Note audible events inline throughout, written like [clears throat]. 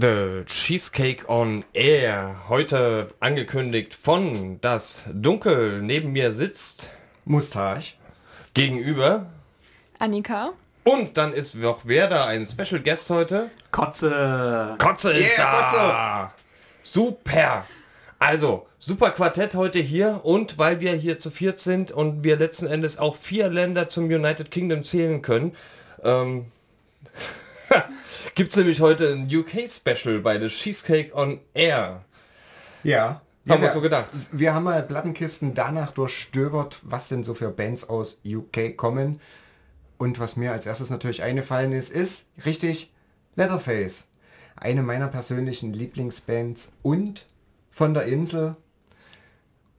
The Cheesecake on Air. Heute angekündigt von Das Dunkel. Neben mir sitzt Mustache. gegenüber. Annika. Und dann ist noch wer da? Ein Special Guest heute. Kotze. Kotze ist Yeah, da. Super. Also, super Quartett heute hier und weil wir hier zu viert sind und wir letzten Endes auch vier Länder zum United Kingdom zählen können, ähm, [laughs] [laughs] gibt es nämlich heute ein UK-Special bei The Cheesecake on Air. Ja. Haben wir wir so gedacht. Wir haben mal Plattenkisten danach durchstöbert, was denn so für Bands aus UK kommen. Und was mir als erstes natürlich eingefallen ist, ist richtig Leatherface. Eine meiner persönlichen Lieblingsbands und von der Insel.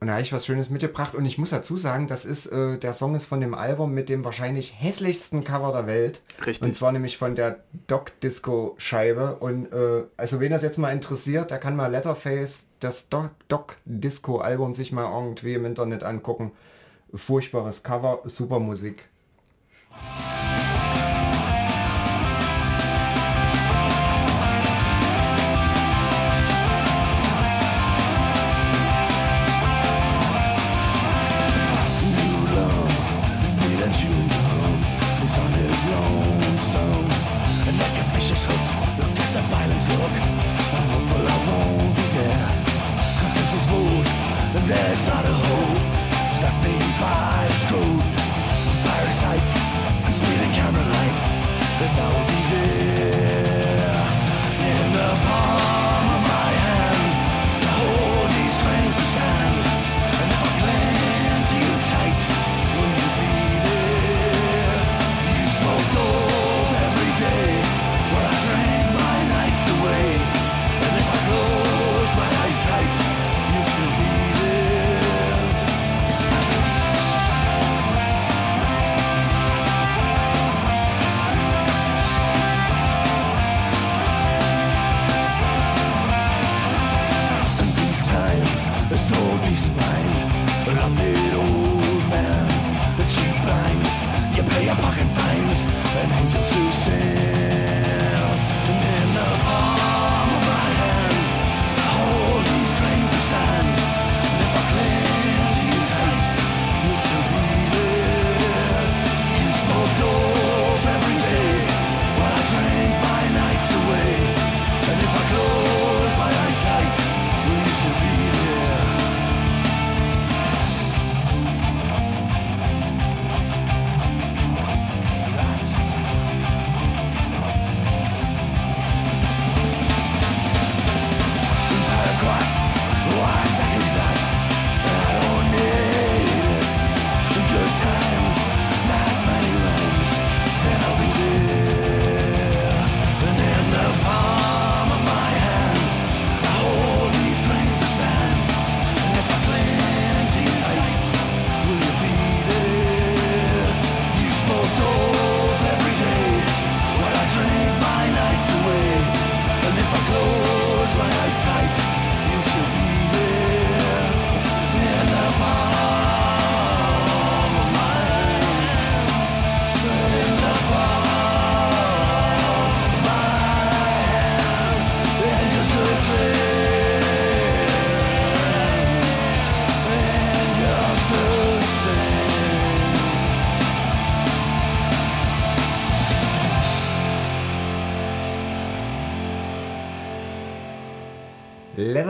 Und da habe ich was Schönes mitgebracht. Und ich muss dazu sagen, das ist, äh, der Song ist von dem Album mit dem wahrscheinlich hässlichsten Cover der Welt. Richtig. Und zwar nämlich von der Doc Disco Scheibe. Und äh, also wen das jetzt mal interessiert, der kann mal Letterface, das Doc, Doc Disco Album sich mal irgendwie im Internet angucken. Furchtbares Cover, super Musik.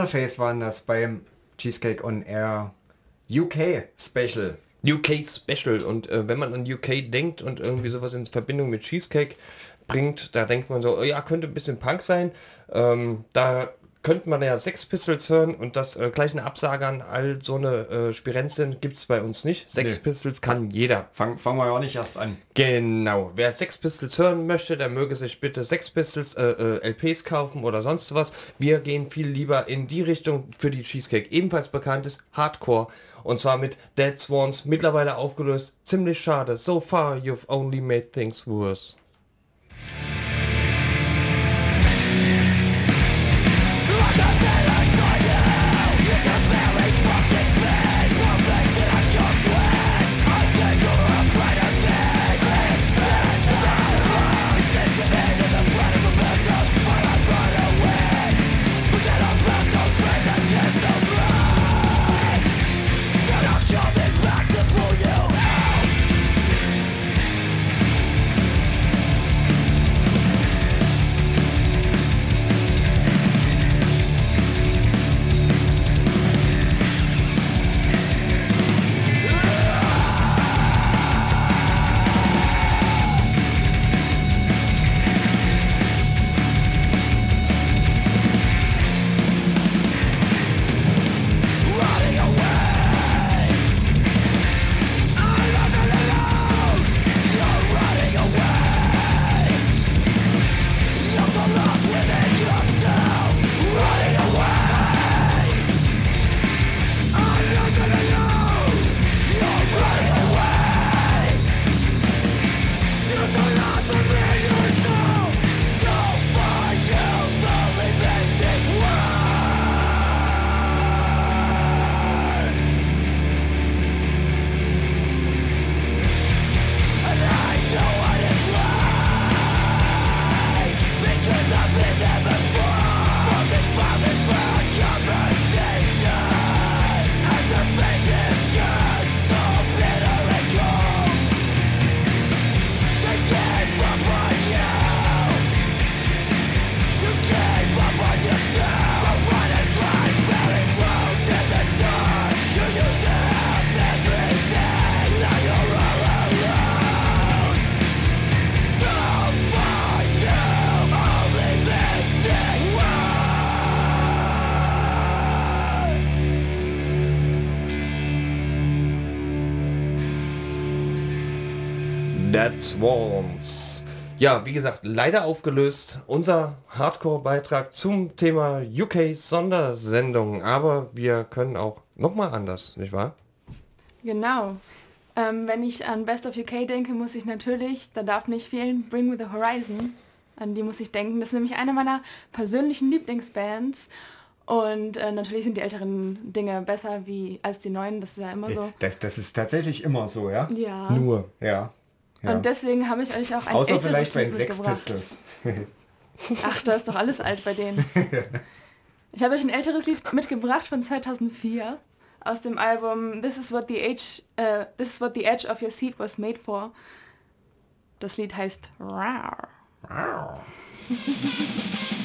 Leatherface waren das beim Cheesecake on Air UK Special. UK Special und äh, wenn man an UK denkt und irgendwie sowas in Verbindung mit Cheesecake bringt, da denkt man so, oh ja, könnte ein bisschen Punk sein. Ähm, da könnte man ja Sex Pistols hören und das äh, gleich eine Absage an all so eine äh, Spirenzien gibt es bei uns nicht. Sex Nee. Pistols kann jeder. Fang, fangen wir ja auch nicht erst an. Genau. Wer Sex Pistols hören möchte, der möge sich bitte Sex Pistols äh, äh, LPs kaufen oder sonst was. Wir gehen viel lieber in die Richtung, für die Cheesecake ebenfalls bekannt ist, Hardcore. Und zwar mit Dead Swans, mittlerweile aufgelöst. Ziemlich schade. So far you've only made things worse. Swans. Ja, wie gesagt, leider aufgelöst. Unser Hardcore-Beitrag zum Thema UK-Sondersendung. Aber wir können auch nochmal anders, nicht wahr? Genau. Ähm, wenn ich an Best of UK denke, muss ich natürlich, da darf nicht fehlen, Bring with the Horizon. An die muss ich denken. Das ist nämlich eine meiner persönlichen Lieblingsbands. Und äh, natürlich sind die älteren Dinge besser wie als die neuen, das ist ja immer so. Das, das ist tatsächlich immer so, ja? Ja. Nur. Ja. Ja. Und deswegen habe ich euch auch ein Außer älteres vielleicht bei den Lied Sex mitgebracht. Pistols. [laughs] Ach, da ist doch alles alt bei denen. [laughs] Ich habe euch ein älteres Lied mitgebracht von 2004 aus dem Album This is what the age, äh, This is what the edge of your seat was made for. Das Lied heißt Rar. Walking [laughs]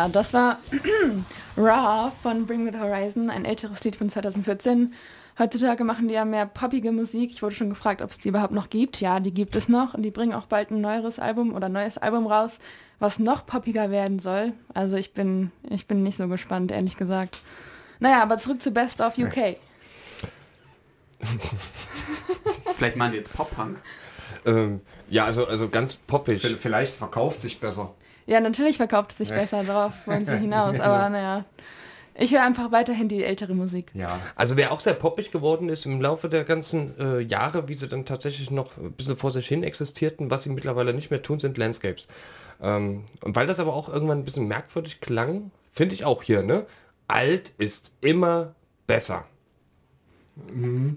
Ja, das war [clears throat] Raw von Bring With Horizon, ein älteres Lied von 2014. Heutzutage machen die ja mehr poppige Musik. Ich wurde schon gefragt, ob es die überhaupt noch gibt. Ja, die gibt es noch und die bringen auch bald ein neueres Album oder neues Album raus, was noch poppiger werden soll. Also ich bin, ich bin nicht so gespannt, ehrlich gesagt. Naja, aber zurück zu Best of UK. [laughs] Vielleicht meinen die jetzt Pop-Punk. Ähm, ja, also, also ganz poppig. Vielleicht verkauft sich besser. Ja, natürlich verkauft es sich besser, darauf wollen sie [laughs] hinaus. Aber naja, ich höre einfach weiterhin die ältere Musik. Ja. Also wer auch sehr poppig geworden ist im Laufe der ganzen äh, Jahre, wie sie dann tatsächlich noch ein bisschen vor sich hin existierten, was sie mittlerweile nicht mehr tun, sind Landscapes. Ähm, und weil das aber auch irgendwann ein bisschen merkwürdig klang, finde ich auch hier, ne? Alt ist immer besser.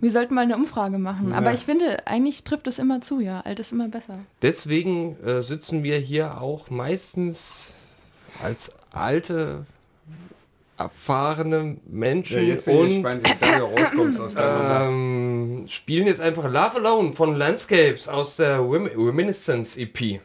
Wir sollten mal eine Umfrage machen. Aber Ja. ich finde, eigentlich trifft es immer zu, ja. Alt ist immer besser. Deswegen äh, sitzen wir hier auch meistens als alte, erfahrene Menschen ich und gespannt, [laughs] ähm, spielen jetzt einfach Love Alone von Landscapes aus der Rem Reminiscence EP.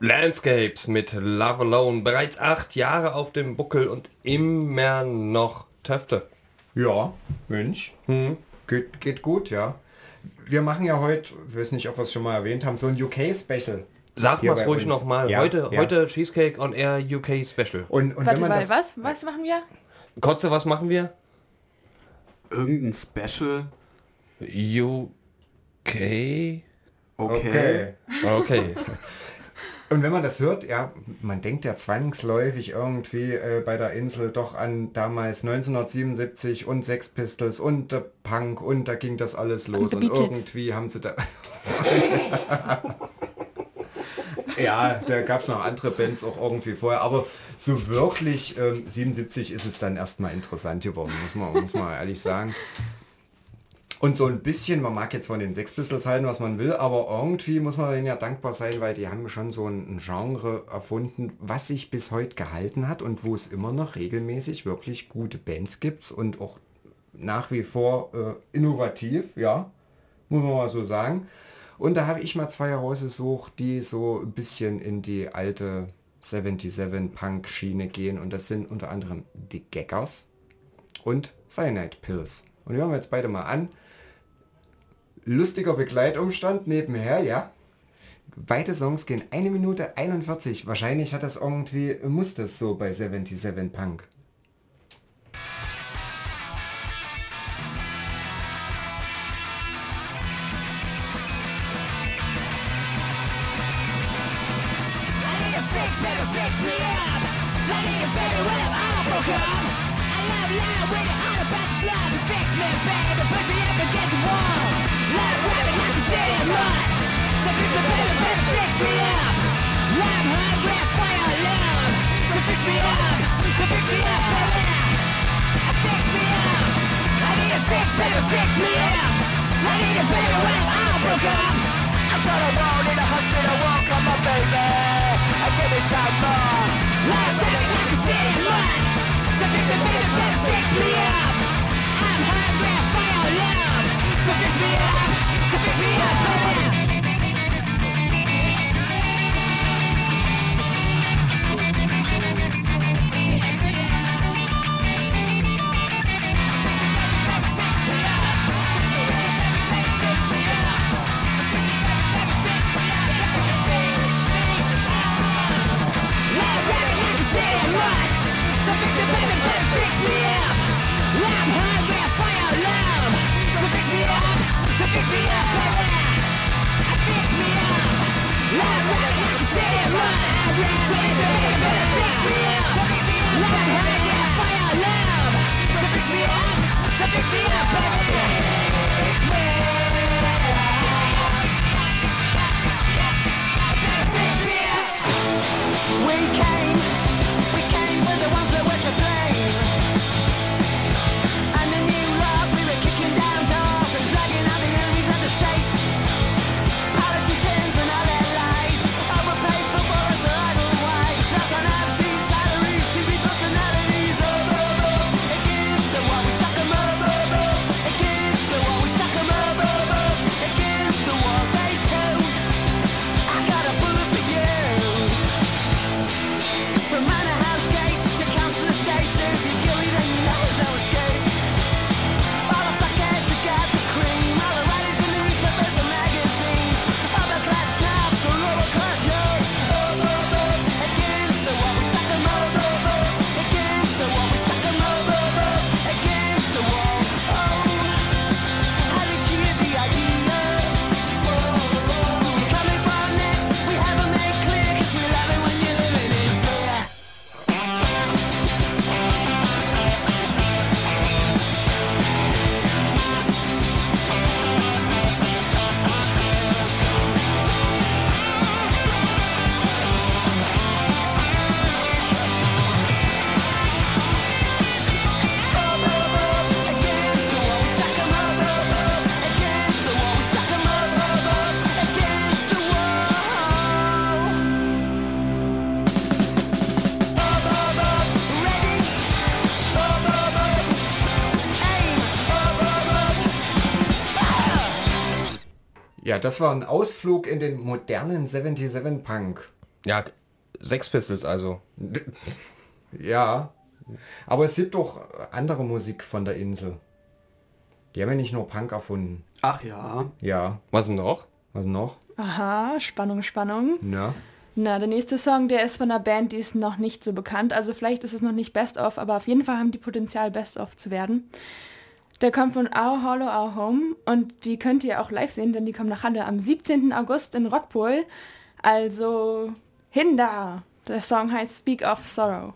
Landscapes mit Love Alone. Bereits acht Jahre auf dem Buckel und immer noch Töfte. Ja, Mensch. Geht, geht gut, ja. Wir machen ja heute, ich weiß nicht, ob wir es schon mal erwähnt haben, so ein UK-Special. Sag mal ruhig uns. nochmal. Ja, heute, ja. heute Cheesecake on Air UK Special. Und, und Warte wenn man mal, das, was? Was machen wir? Kotze, was machen wir? Irgendein Special. UK. Okay. Okay. Okay. [laughs] Und wenn man das hört, ja, man denkt ja zwangsläufig irgendwie äh, bei der Insel doch an damals 1977 und Sex Pistols und der Punk und da ging das alles los und Beatles. irgendwie haben sie da... [laughs] ja, da gab es noch andere Bands auch irgendwie vorher, aber so wirklich ähm, 77 ist es dann erstmal interessant geworden, muss man, muss man ehrlich sagen. Und so ein bisschen, man mag jetzt von den Sex Pistols halten, was man will, aber irgendwie muss man denen ja dankbar sein, weil die haben schon so ein Genre erfunden, was sich bis heute gehalten hat und wo es immer noch regelmäßig wirklich gute Bands gibt und auch nach wie vor äh, innovativ, ja, muss man mal so sagen. Und da habe ich mal zwei herausgesucht, die so ein bisschen in die alte 77 Punk Schiene gehen und das sind unter anderem die Gaggers und Cyanide Pills. Und die hören wir jetzt beide mal an. Lustiger Begleitumstand nebenher, ja. Beide Songs gehen eine Minute 41. Wahrscheinlich hat das irgendwie, muss das so bei 77 Punk. Fix me up. I need a better way. I broke up. I got a wall in a hospital wall. Come on, baby. And give me some more. Life, baby, I can stand one. So fix me, baby, but fix me up. I'm hungry for fire love. So fix me up. So fix me up, baby. We Ja, das war ein Ausflug in den modernen 77 Punk. Ja, Sex Pistols also. Ja, aber es gibt doch andere Musik von der Insel. Die haben ja nicht nur Punk erfunden. Ach ja. Ja, Was denn noch? was noch? Aha, Spannung, Spannung. Na, Na, der nächste Song, der ist von einer Band, die ist noch nicht so bekannt. Also vielleicht ist es noch nicht Best of, aber auf jeden Fall haben die Potenzial Best of zu werden. Der kommt von Our Hollow, Our Home und die könnt ihr auch live sehen, denn die kommen nach Halle am 17. August in Rockpool. Also hin da! Der Song heißt Speak of Sorrow.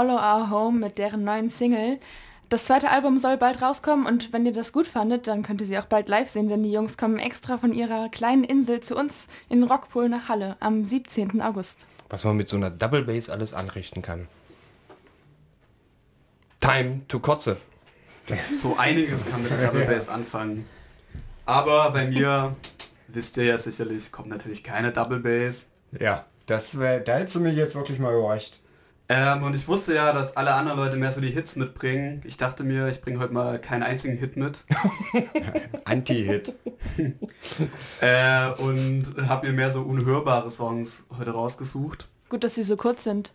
Our Hollow, Our Home mit deren neuen Single. Das zweite Album soll bald rauskommen und wenn ihr das gut fandet, dann könnt ihr sie auch bald live sehen, denn die Jungs kommen extra von ihrer kleinen Insel zu uns in Rockpool nach Halle am 17. August. Was man mit so einer Double Bass alles anrichten kann. Time to Kotze. So einiges kann mit Double Bass anfangen. Aber bei mir, wisst ihr ja sicherlich, kommt natürlich keine Double Bass. Ja, Das wär, da hättest du mich jetzt wirklich mal überrascht. Ähm, und ich wusste ja, dass alle anderen Leute mehr so die Hits mitbringen. Ich dachte mir, ich bringe heute mal keinen einzigen Hit mit. [laughs] Anti-Hit. [laughs] Äh, und habe mir mehr so unhörbare Songs heute rausgesucht. Gut, dass sie so kurz sind.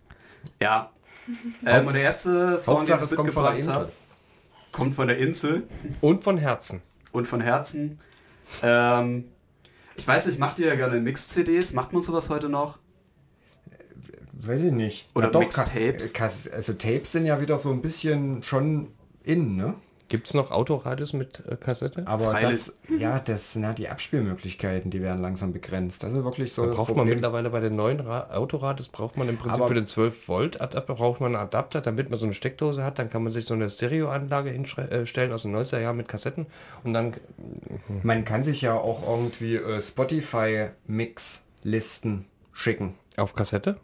Ja. [laughs] Ähm, und der erste Song, Hauptsache, den ich kommt von der mitgebracht Insel. habe, kommt von der Insel Und von Herzen. und von Herzen. Ähm, ich weiß nicht, macht ihr ja gerne Mix-CDs? Macht man sowas heute noch? Weiß ich nicht. Oder doch, Mixtapes. Also Tapes sind ja wieder so ein bisschen schon in, ne? Gibt es noch Autoradios mit äh, Kassette? Aber das, ja, das, na, die Abspielmöglichkeiten, die werden langsam begrenzt. Das ist wirklich so. Da braucht man Problem. mittlerweile bei den neuen Ra Autoradios, braucht man im Prinzip Aber- für den 12 Volt Adapter, braucht man einen Adapter, damit man so eine Steckdose hat, dann kann man sich so eine Stereoanlage hinstellen aus den 90er Jahren mit Kassetten und dann Man kann sich ja auch irgendwie äh, Spotify-Mix-Listen schicken. auf Kassette.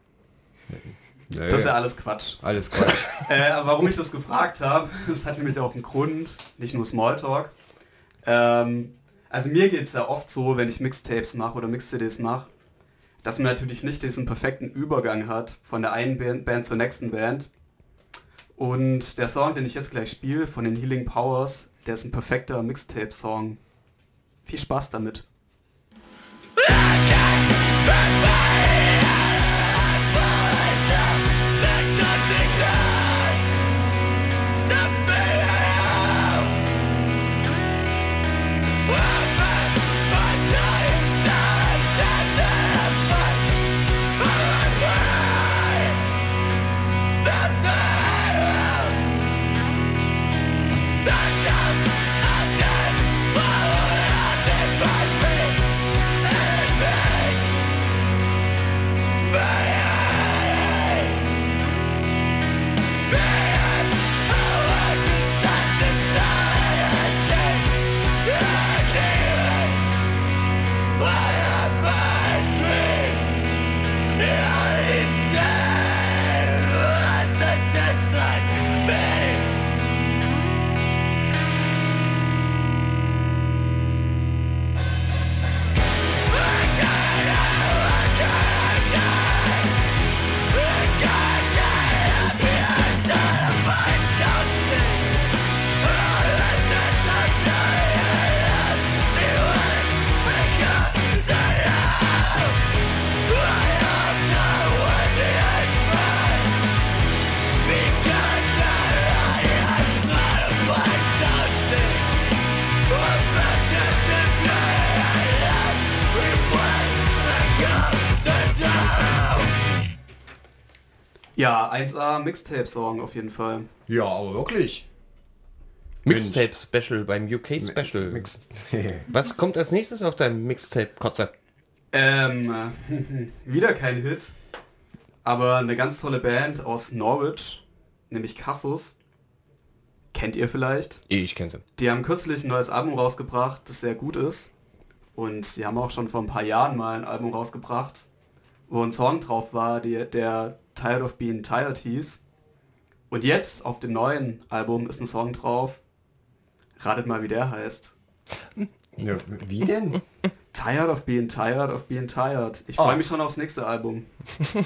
Das ist ja alles Quatsch. Alles Quatsch. [laughs] Äh, warum ich das gefragt habe, das hat nämlich auch einen Grund, nicht nur Smalltalk. Ähm, also mir geht es ja oft so, wenn ich Mixtapes mache oder Mix-CDs mache, dass man natürlich nicht diesen perfekten Übergang hat von der einen Band, Band zur nächsten Band. Und der Song, den ich jetzt gleich spiele, von den Healing Powers, der ist ein perfekter Mixtape-Song. Viel Spaß damit. Ja, 1A Mixtape-Song auf jeden Fall. ja, aber wirklich. Mixtape Special beim UK Special. Mix [laughs] Was kommt als nächstes auf deinem Mixtape Kotze? Ähm, [laughs] wieder kein Hit, aber eine ganz tolle Band aus Norwich, nämlich Cassus. Kennt ihr vielleicht? Ich kenne sie. Die haben kürzlich ein neues Album rausgebracht, das sehr gut ist. Und sie haben auch schon vor ein paar Jahren mal ein Album rausgebracht, wo ein Song drauf war, die, der Tired of Being Tired hieß. Und jetzt auf dem neuen Album ist ein Song drauf. Ratet mal, wie der heißt. ja, wie denn? Tired of Being Tired of Being Tired. Ich freue mich schon aufs nächste Album. [laughs]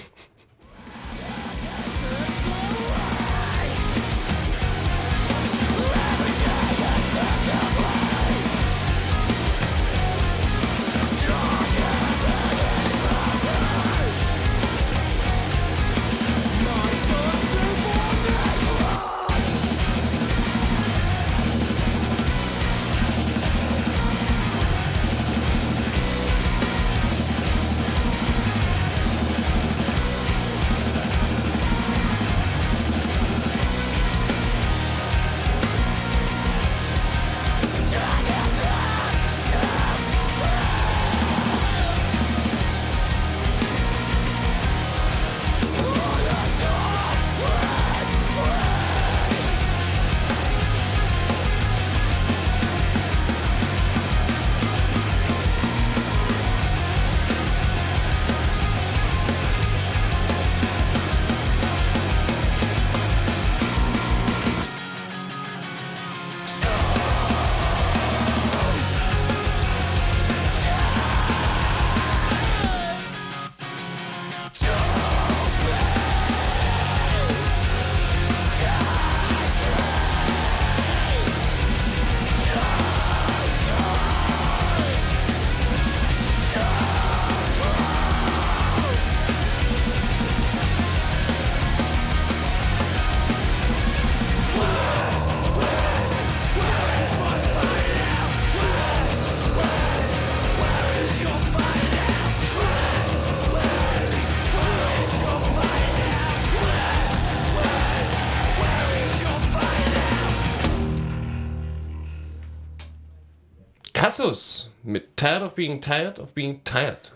Kassus mit Tired of Being Tired of Being Tired.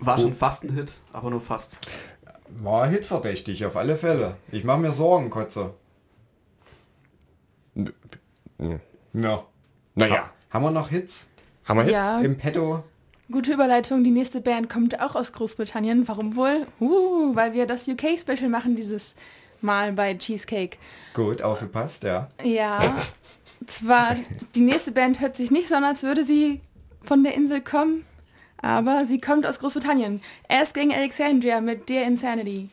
War schon fast ein Hit, aber nur fast. War hitverdächtig, auf alle Fälle. Ich mache mir Sorgen, Kotze. Ja. Naja, Haben wir noch Hits haben wir jetzt? Ja, im Petto? gute Überleitung. Die nächste Band kommt auch aus Großbritannien. Warum wohl? Uh, weil wir das UK-Special machen dieses Mal bei Cheesecake. Gut, aufgepasst, ja. Ja, [laughs] zwar die nächste Band hört sich nicht so an, als würde sie von der Insel kommen, aber sie kommt aus Großbritannien. Erst gegen Alexandria mit Dear Insanity.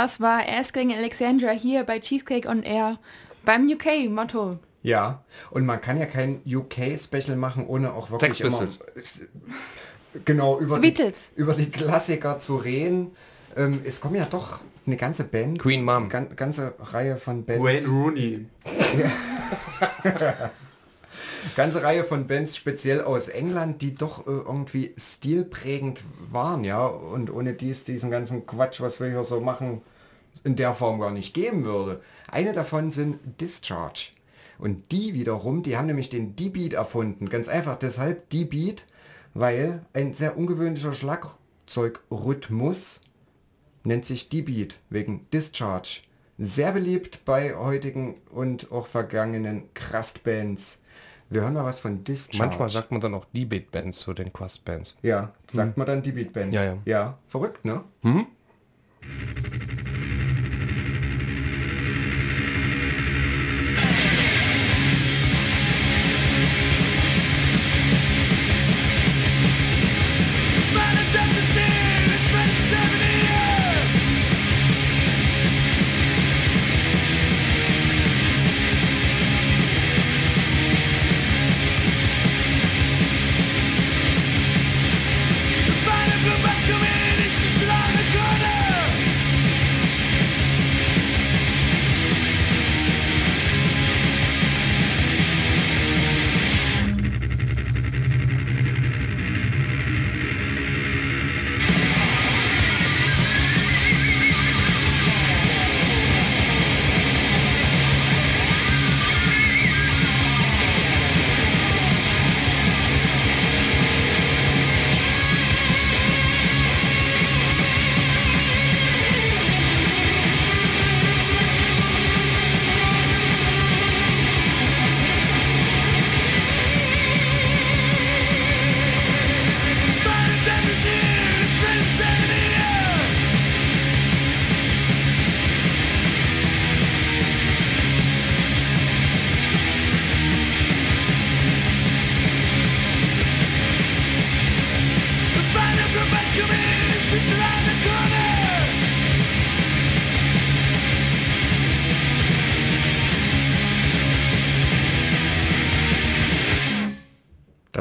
Das war erst gegen Alexandra hier bei Cheesecake on Air beim UK-Motto. Ja, und man kann ja kein UK-Special machen, ohne auch wirklich Sex immer, Pistols. genau über die, über die Klassiker zu reden. Ähm, es kommen ja doch eine ganze Band, Queen Mom. gan ganze Reihe von Bands, Wayne Rooney. [laughs] [laughs] ganze Reihe von Bands speziell aus England, die doch äh, irgendwie stilprägend waren, ja, und ohne dies diesen ganzen Quatsch, was wir hier so machen, in der Form gar nicht geben würde. Eine davon sind Discharge. Und die wiederum, die haben nämlich den D-Beat erfunden. Ganz einfach deshalb D-Beat, weil ein sehr ungewöhnlicher Schlagzeugrhythmus nennt sich D-Beat wegen Discharge. Sehr beliebt bei heutigen und auch vergangenen Crust-Bands. Wir hören mal was von Discharge. Manchmal sagt man dann auch die Beat-Bands zu den Quest-Bands. Ja, sagt man dann die Beatband. Ja, ja. Ja, verrückt, ne? Smell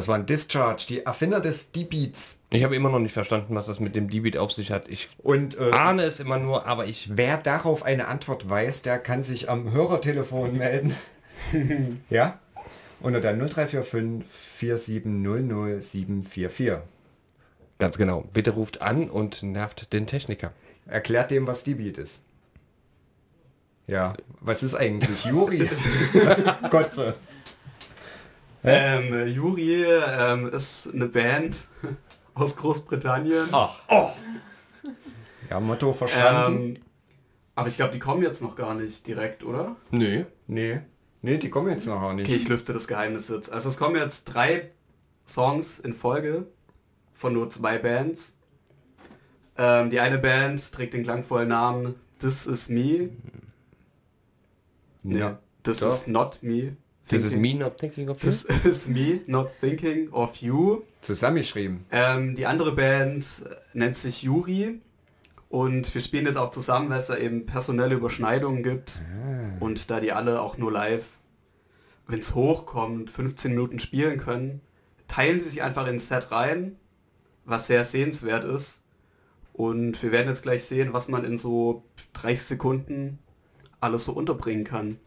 Das waren Discharge, die Erfinder des D-Beats. Ich habe immer noch nicht verstanden, was das mit dem D-Beat auf sich hat. Ich Und äh, ahne es immer nur, aber ich... wer darauf eine Antwort weiß, der kann sich am Hörertelefon melden. [laughs] ja? Unter der 0345 4700 744. Ganz genau. Bitte ruft an und nervt den Techniker. Erklärt dem, was D-Beat ist. Ja, was ist eigentlich Juri? [laughs] [laughs] Gotze. Ähm, äh, Juri ähm, ist eine Band [laughs] aus Großbritannien. Ach. Ja, Motto verstanden. Ähm, aber ich glaube, die kommen jetzt noch gar nicht direkt, oder? Nö. nee. Nee, die kommen jetzt noch auch nicht. Okay, ich lüfte das Geheimnis jetzt. Also es kommen jetzt drei Songs in Folge von nur zwei Bands. Ähm, die eine Band trägt den klangvollen Namen This Is Me. Nee, Ja, This doch. Is Not Me. This is me not thinking of you. This is Me Not Thinking of You. Zusammengeschrieben. Ähm, die andere Band nennt sich Yuri und wir spielen jetzt auch zusammen, weil es da eben personelle Überschneidungen gibt und da die alle auch nur live, wenn es hochkommt, 15 Minuten spielen können, teilen die sich einfach ins Set rein, was sehr sehenswert ist und wir werden jetzt gleich sehen, was man in so 30 Sekunden alles so unterbringen kann.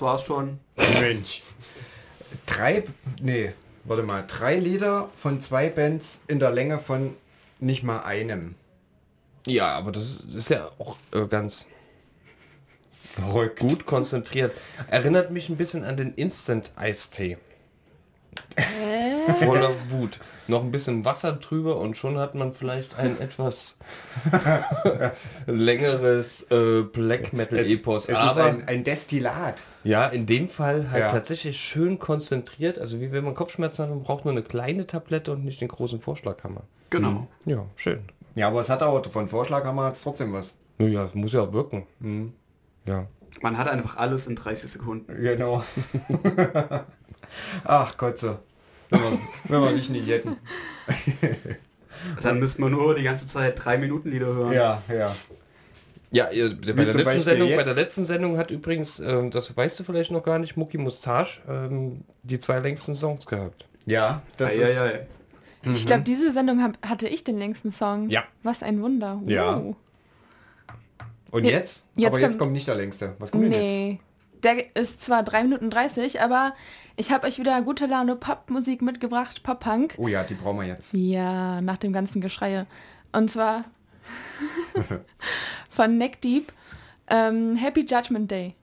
Das war's schon. Mensch. Drei, nee, warte mal, drei Lieder von zwei Bands in der Länge von nicht mal einem. Ja, aber das ist ja auch äh, ganz Verrückt. gut konzentriert. Erinnert mich ein bisschen an den Instant Eistee. Voller Wut. Noch ein bisschen Wasser drüber und schon hat man vielleicht ein etwas [laughs] längeres äh, Black Metal Es, Epos. es ist Aber ein, ein Destillat. ja, in dem Fall halt Ja. tatsächlich schön konzentriert. Also wie wenn man Kopfschmerzen hat, man braucht nur eine kleine Tablette und nicht den großen Vorschlaghammer. Genau. Ja, schön. Ja, aber es hat auch von Vorschlaghammer hat's trotzdem was. Naja, es muss ja auch wirken. Ja. Man hat einfach alles in 30 Sekunden. Genau. [laughs] Ach Gott so. Wenn wir, wenn wir dich nicht hätten. [laughs] Dann müsste man nur die ganze Zeit drei Minuten Lieder hören. Ja, ja. Ja, bei, der letzten Sendung, bei der letzten Sendung hat übrigens, ähm, das weißt du vielleicht noch gar nicht, Mucki Mustache ähm, die zwei längsten Songs gehabt. Ja, das Ei, ist... ei, ei. Ich glaube, diese Sendung hab, hatte ich den längsten Song. Ja. Was ein Wunder. Ja. Wow. Und Je- jetzt? jetzt aber jetzt kommt- kommt nicht der längste. Was kommt denn jetzt? Der ist zwar 3 Minuten 30, aber ich habe euch wieder gute Laune Popmusik mitgebracht, Pop-Punk. Oh ja, die brauchen wir jetzt. Ja, nach dem ganzen Geschreie. Und zwar [laughs] von Neck Deep, ähm, Happy Judgment Day.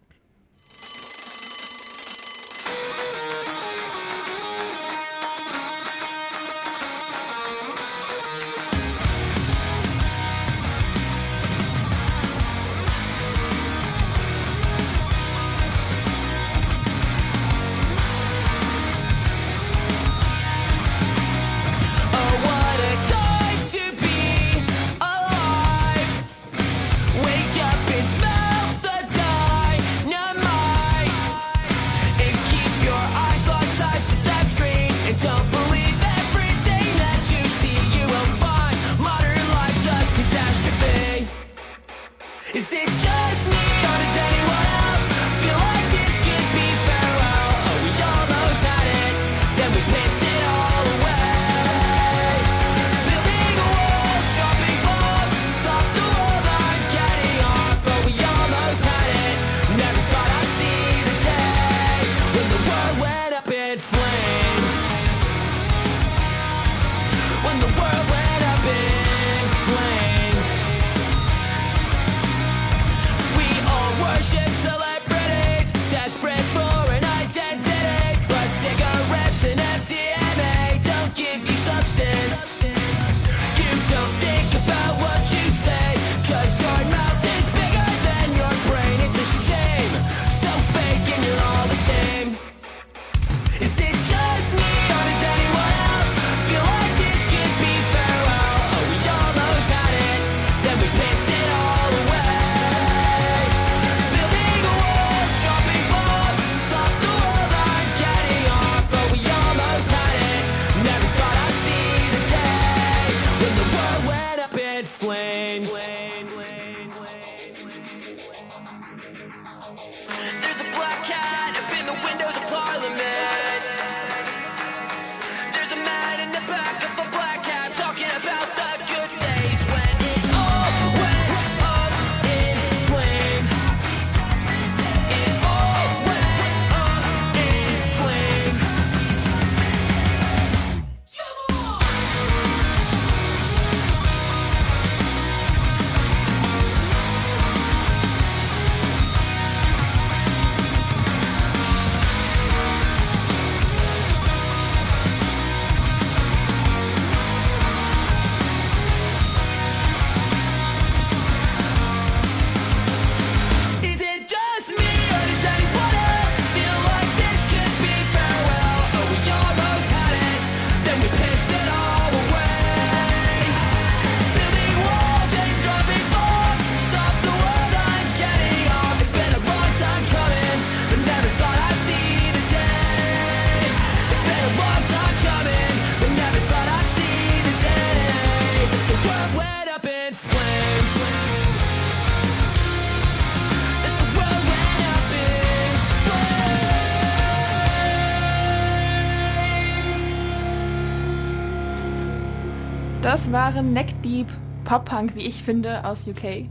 Das waren Neck Deep Pop-Punk, wie ich finde, aus UK.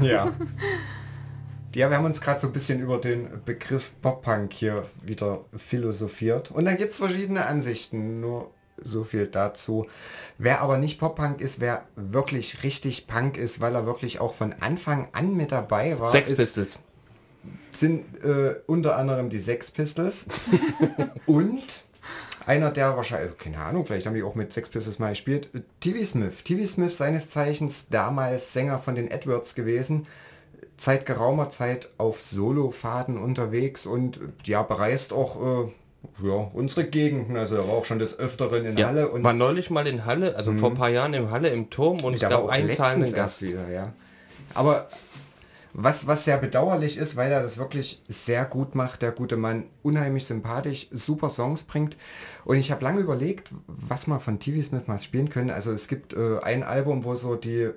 Ja. [laughs] Ja, wir haben uns gerade so ein bisschen über den Begriff Pop-Punk hier wieder philosophiert. Und da gibt es verschiedene Ansichten, nur so viel dazu. Wer aber nicht Pop-Punk ist, wer wirklich richtig Punk ist, weil er wirklich auch von Anfang an mit dabei war, Sex ist, Pistols. sind äh, unter anderem die Sex Pistols [laughs] und einer der wahrscheinlich, keine Ahnung, vielleicht haben die auch mit Sex Pistols mal gespielt, TV Smith. TV Smith seines Zeichens damals Sänger von den Edwards gewesen, seit geraumer Zeit auf Solofaden unterwegs und ja, bereist auch äh, ja, unsere Gegenden, also er war auch schon des Öfteren in Ja, Halle und war neulich mal in Halle, also vor ein paar Jahren in Halle im Turm und war gab auch einen zahlenden Gast. wieder, ja. Aber was, was sehr bedauerlich ist, weil er das wirklich sehr gut macht, der gute Mann, unheimlich sympathisch, super Songs bringt. Und ich habe lange überlegt, was man von TV Smith mal spielen können. Also es gibt äh, ein Album, wo so die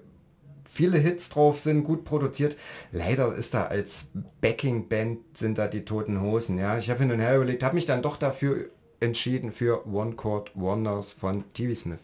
viele Hits drauf sind, gut produziert. Leider ist da als Backing-Band sind da die Toten Hosen. Ja, ich habe hin und her überlegt, habe mich dann doch dafür entschieden für One Chord Wonders von TV Smith.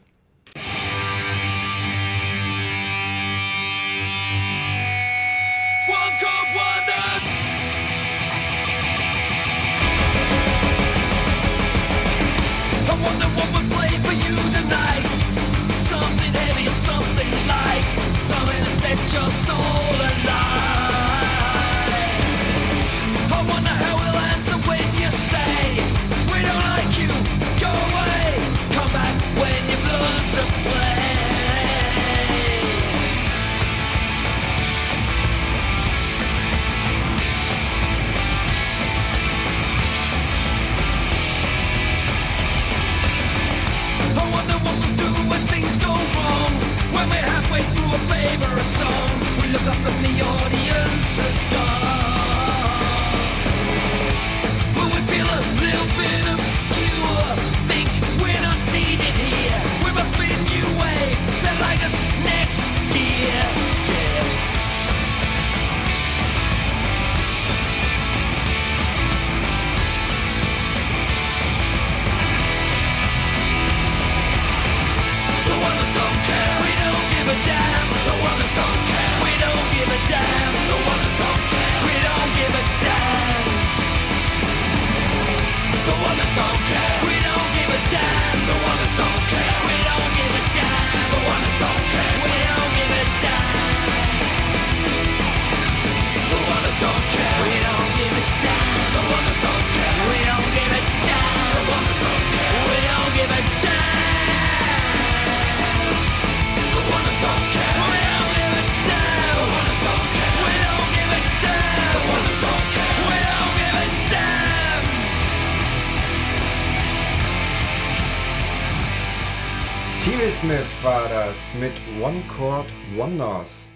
One Chord Wonders.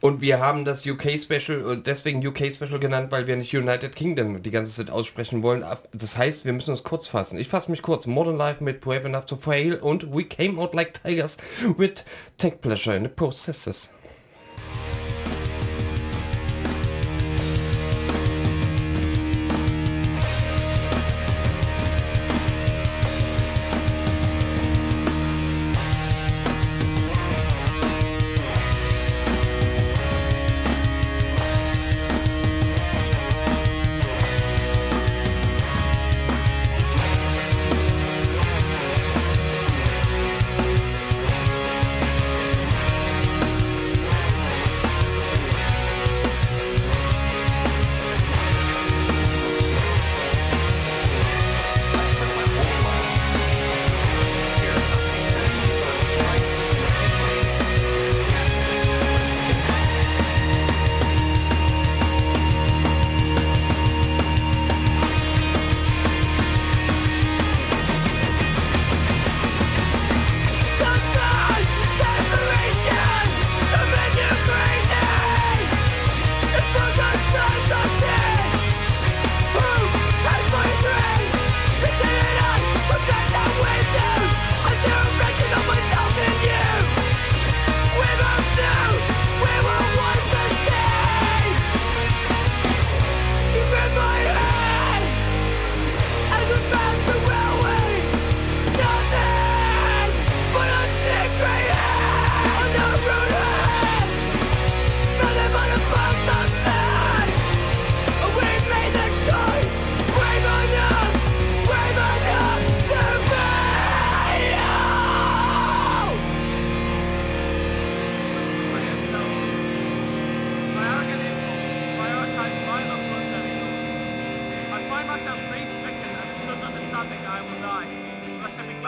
Und wir haben das UK Special und deswegen UK Special genannt, weil wir nicht United Kingdom die ganze Zeit aussprechen wollen. Das heißt, wir müssen uns kurz fassen. Ich fasse mich kurz. Modern Life mit Brave Enough to Fail und We Came Out Like Tigers with Take Pleasure in the Processes.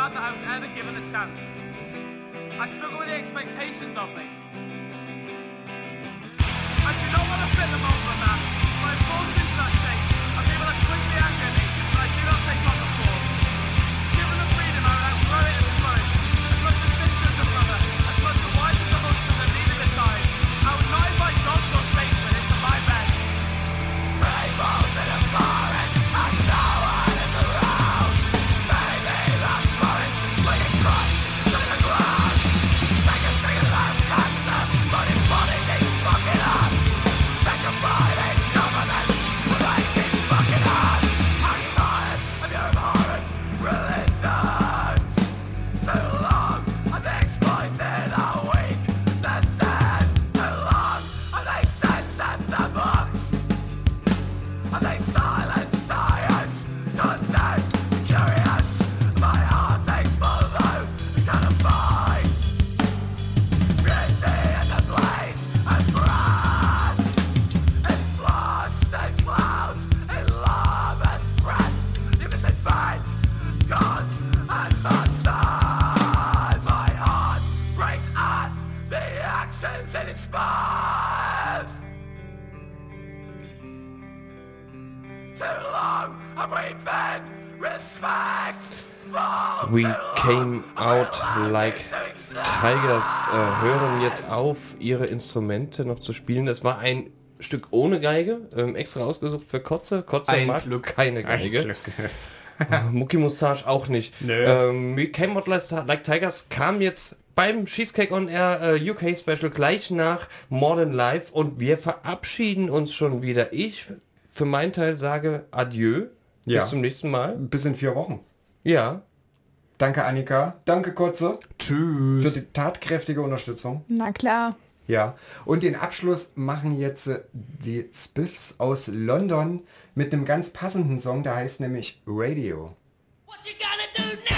Glad that I was ever given a chance. I struggle with the expectations of me. I do not want to fit them ihre Instrumente noch zu spielen. Das war ein Stück ohne Geige, ähm, extra ausgesucht für Kotze. Kotze Ein mag Glück. keine Geige. [laughs] Mucki Mustache auch nicht. Ähm, We Came Out Like Tigers kam jetzt beim Cheesecake on Air äh, UK Special gleich nach Modern Life und wir verabschieden uns schon wieder. Ich für meinen Teil sage Adieu. Ja. Bis zum nächsten Mal. Bis in vier Wochen. Ja. Danke Annika. Danke Kotze Tschüss. für die tatkräftige Unterstützung. Na klar. Ja. Und den Abschluss machen jetzt äh, die Spiffs aus London mit einem ganz passenden Song, der heißt nämlich Radio. What you gonna do